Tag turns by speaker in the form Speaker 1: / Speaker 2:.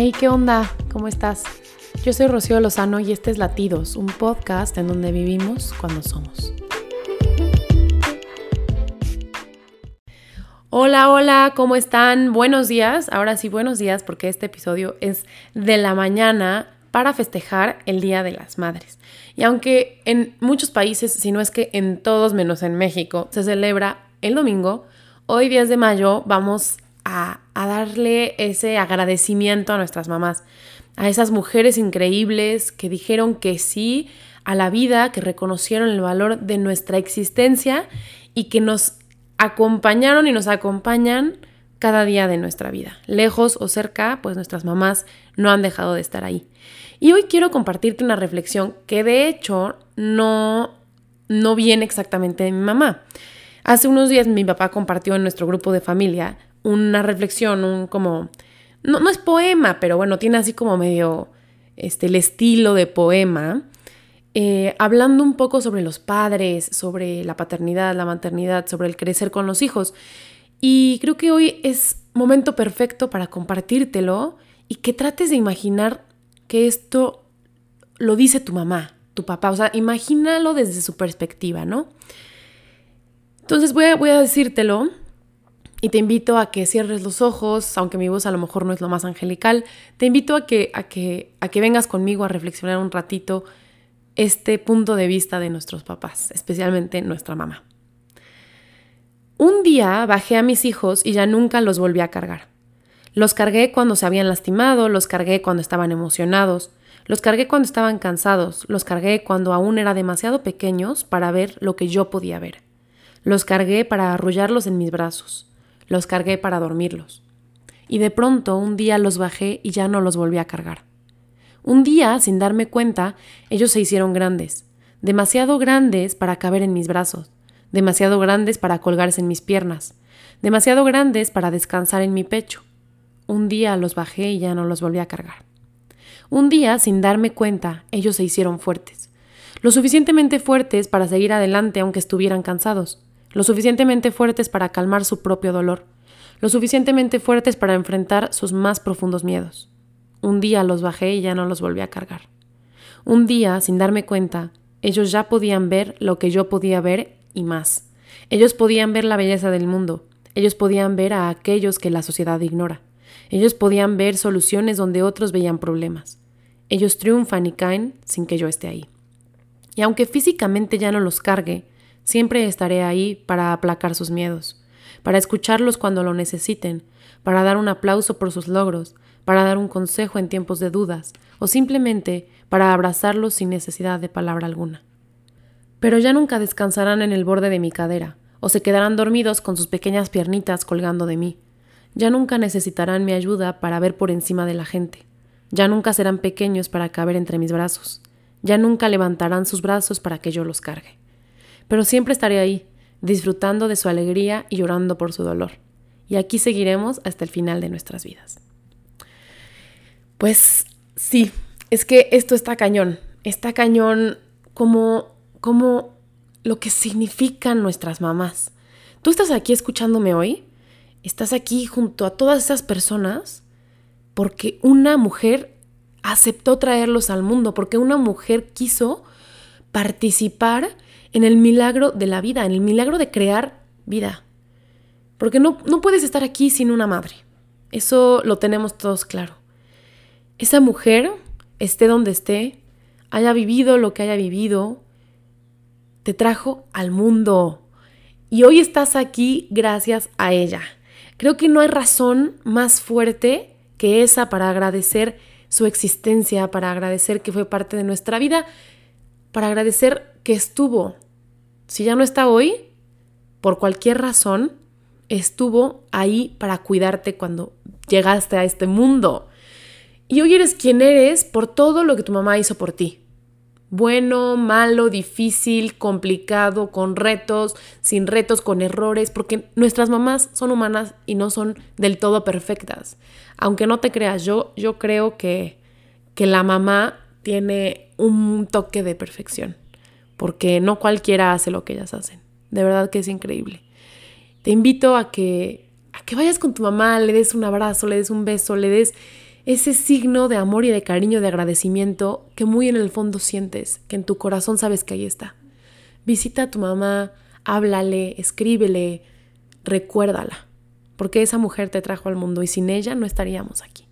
Speaker 1: Hey, ¿qué onda? ¿Cómo estás? Yo soy Rocío Lozano y este es Latidos, un podcast en donde vivimos cuando somos. Hola, hola, ¿cómo están? Buenos días. Ahora sí, buenos días porque este episodio es de la mañana para festejar el Día de las Madres. Y aunque en muchos países, si no es que en todos menos en México, se celebra el domingo, hoy 10 de mayo vamos a, darle ese agradecimiento a nuestras mamás, a esas mujeres increíbles que dijeron que sí a la vida, que reconocieron el valor de nuestra existencia y que nos acompañaron y nos acompañan cada día de nuestra vida. Lejos o cerca, pues nuestras mamás no han dejado de estar ahí. Y hoy quiero compartirte una reflexión que de hecho no, no viene exactamente de mi mamá. Hace unos días mi papá compartió en nuestro grupo de familia una reflexión, un como, no, no es poema, pero bueno, tiene así como medio este, el estilo de poema, eh, hablando un poco sobre los padres, sobre la paternidad, la maternidad, sobre el crecer con los hijos. Y creo que hoy es momento perfecto para compartírtelo y que trates de imaginar que esto lo dice tu mamá, tu papá. O sea, imagínalo desde su perspectiva, ¿no? Entonces voy a, voy a decírtelo y te invito a que cierres los ojos, aunque mi voz a lo mejor no es lo más angelical, te invito a que, a que, a que vengas conmigo a reflexionar un ratito este punto de vista de nuestros papás, especialmente nuestra mamá. Un día bajé a mis hijos y ya nunca los volví a cargar. Los cargué cuando se habían lastimado, los cargué cuando estaban emocionados, los cargué cuando estaban cansados, los cargué cuando aún era demasiado pequeños para ver lo que yo podía ver. Los cargué para arrullarlos en mis brazos los cargué para dormirlos. Y de pronto un día los bajé y ya no los volví a cargar. Un día, sin darme cuenta, ellos se hicieron grandes, demasiado grandes para caber en mis brazos, demasiado grandes para colgarse en mis piernas, demasiado grandes para descansar en mi pecho. Un día los bajé y ya no los volví a cargar. Un día, sin darme cuenta, ellos se hicieron fuertes, lo suficientemente fuertes para seguir adelante aunque estuvieran cansados, lo suficientemente fuertes para calmar su propio dolor, lo suficientemente fuertes para enfrentar sus más profundos miedos. Un día los bajé y ya no los volví a cargar. Un día, sin darme cuenta, ellos ya podían ver lo que yo podía ver y más. Ellos podían ver la belleza del mundo, ellos podían ver a aquellos que la sociedad ignora, ellos podían ver soluciones donde otros veían problemas. Ellos triunfan y caen sin que yo esté ahí. Y aunque físicamente ya no los cargue, Siempre estaré ahí para aplacar sus miedos, para escucharlos cuando lo necesiten, para dar un aplauso por sus logros, para dar un consejo en tiempos de dudas, o simplemente para abrazarlos sin necesidad de palabra alguna. Pero ya nunca descansarán en el borde de mi cadera, o se quedarán dormidos con sus pequeñas piernitas colgando de mí. Ya nunca necesitarán mi ayuda para ver por encima de la gente. Ya nunca serán pequeños para caber entre mis brazos. Ya nunca levantarán sus brazos para que yo los cargue pero siempre estaré ahí, disfrutando de su alegría y llorando por su dolor. Y aquí seguiremos hasta el final de nuestras vidas. Pues sí, es que esto está cañón, está cañón como, como lo que significan nuestras mamás. Tú estás aquí escuchándome hoy, estás aquí junto a todas esas personas porque una mujer aceptó traerlos al mundo, porque una mujer quiso participar en el milagro de la vida, en el milagro de crear vida. Porque no, no puedes estar aquí sin una madre. Eso lo tenemos todos claro. Esa mujer, esté donde esté, haya vivido lo que haya vivido, te trajo al mundo. Y hoy estás aquí gracias a ella. Creo que no hay razón más fuerte que esa para agradecer su existencia, para agradecer que fue parte de nuestra vida, para agradecer que estuvo. Si ya no está hoy, por cualquier razón, estuvo ahí para cuidarte cuando llegaste a este mundo. Y hoy eres quien eres por todo lo que tu mamá hizo por ti. Bueno, malo, difícil, complicado, con retos, sin retos, con errores, porque nuestras mamás son humanas y no son del todo perfectas. Aunque no te creas, yo, yo creo que, que la mamá tiene un toque de perfección porque no cualquiera hace lo que ellas hacen. De verdad que es increíble. Te invito a que, a que vayas con tu mamá, le des un abrazo, le des un beso, le des ese signo de amor y de cariño, de agradecimiento que muy en el fondo sientes, que en tu corazón sabes que ahí está. Visita a tu mamá, háblale, escríbele, recuérdala, porque esa mujer te trajo al mundo y sin ella no estaríamos aquí.